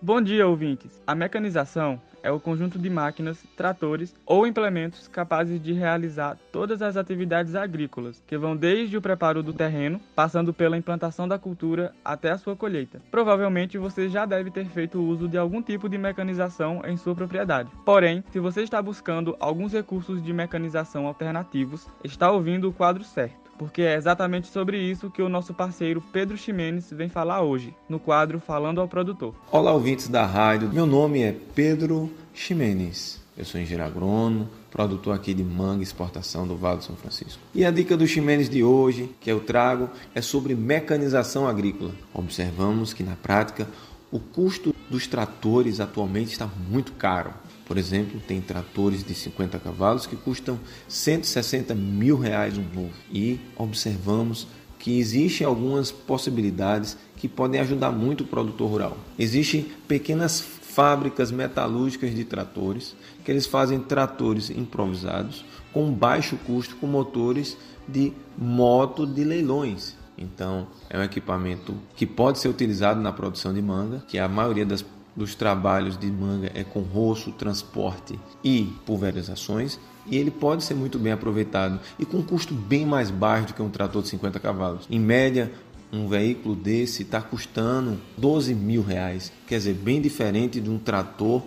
Bom dia, ouvintes! A mecanização é o conjunto de máquinas, tratores ou implementos capazes de realizar todas as atividades agrícolas, que vão desde o preparo do terreno, passando pela implantação da cultura até a sua colheita. Provavelmente você já deve ter feito uso de algum tipo de mecanização em sua propriedade. Porém, se você está buscando alguns recursos de mecanização alternativos, está ouvindo o quadro certo porque é exatamente sobre isso que o nosso parceiro Pedro Ximenes vem falar hoje, no quadro Falando ao Produtor. Olá, ouvintes da rádio. Meu nome é Pedro Ximenes. Eu sou engenheiro agrônomo, produtor aqui de manga exportação do Vale do São Francisco. E a dica do Ximenes de hoje, que eu trago, é sobre mecanização agrícola. Observamos que na prática o custo dos tratores atualmente está muito caro. Por exemplo, tem tratores de 50 cavalos que custam 160 mil reais um novo. E observamos que existem algumas possibilidades que podem ajudar muito o produtor rural. Existem pequenas fábricas metalúrgicas de tratores que eles fazem tratores improvisados com baixo custo com motores de moto de leilões. Então, é um equipamento que pode ser utilizado na produção de manga, que a maioria das dos trabalhos de manga é com roço, transporte e pulverizações, e ele pode ser muito bem aproveitado e com um custo bem mais baixo do que um trator de 50 cavalos. Em média, um veículo desse está custando 12 mil reais, quer dizer, bem diferente de um trator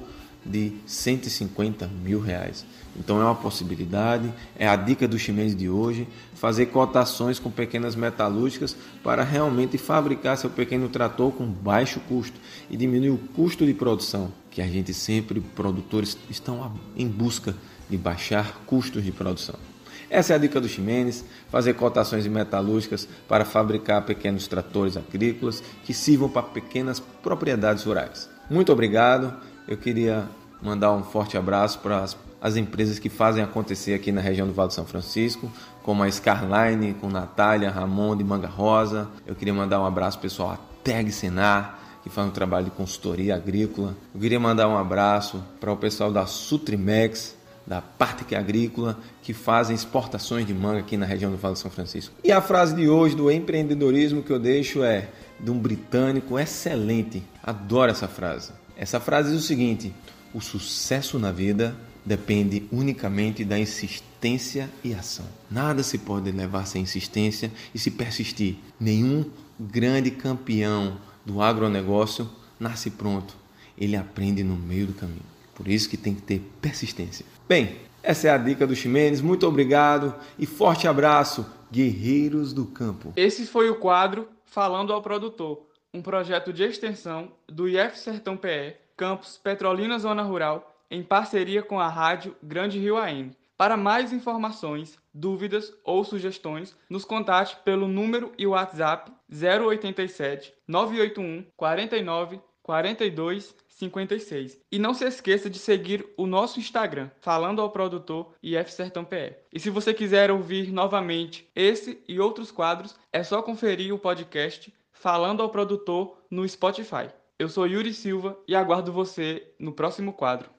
de 150 mil reais. Então é uma possibilidade, é a dica do chinês de hoje, fazer cotações com pequenas metalúrgicas para realmente fabricar seu pequeno trator com baixo custo e diminuir o custo de produção, que a gente sempre, produtores, estão em busca de baixar custos de produção. Essa é a dica do Ximenes, fazer cotações metalúrgicas para fabricar pequenos tratores agrícolas que sirvam para pequenas propriedades rurais. Muito obrigado. Eu queria mandar um forte abraço para as, as empresas que fazem acontecer aqui na região do Vale do São Francisco, como a Scarline, com Natália, Ramon de Manga Rosa. Eu queria mandar um abraço pessoal a Teg Senar, que faz um trabalho de consultoria agrícola. Eu queria mandar um abraço para o pessoal da Sutrimex, da Partic Agrícola, que fazem exportações de manga aqui na região do Vale do São Francisco. E a frase de hoje do empreendedorismo que eu deixo é de um britânico excelente. Adoro essa frase. Essa frase diz o seguinte: o sucesso na vida depende unicamente da insistência e ação. Nada se pode levar sem insistência e se persistir. Nenhum grande campeão do agronegócio nasce pronto. Ele aprende no meio do caminho. Por isso que tem que ter persistência. Bem, essa é a dica do Ximenes. Muito obrigado e forte abraço, guerreiros do campo. Esse foi o quadro Falando ao Produtor um projeto de extensão do IF Sertão PE, campus Petrolina Zona Rural, em parceria com a rádio Grande Rio AM. Para mais informações, dúvidas ou sugestões, nos contate pelo número e WhatsApp 087 981 49 42 56. E não se esqueça de seguir o nosso Instagram, falando ao produtor IF Sertão PE. E se você quiser ouvir novamente esse e outros quadros, é só conferir o podcast falando ao produtor no Spotify. Eu sou Yuri Silva e aguardo você no próximo quadro.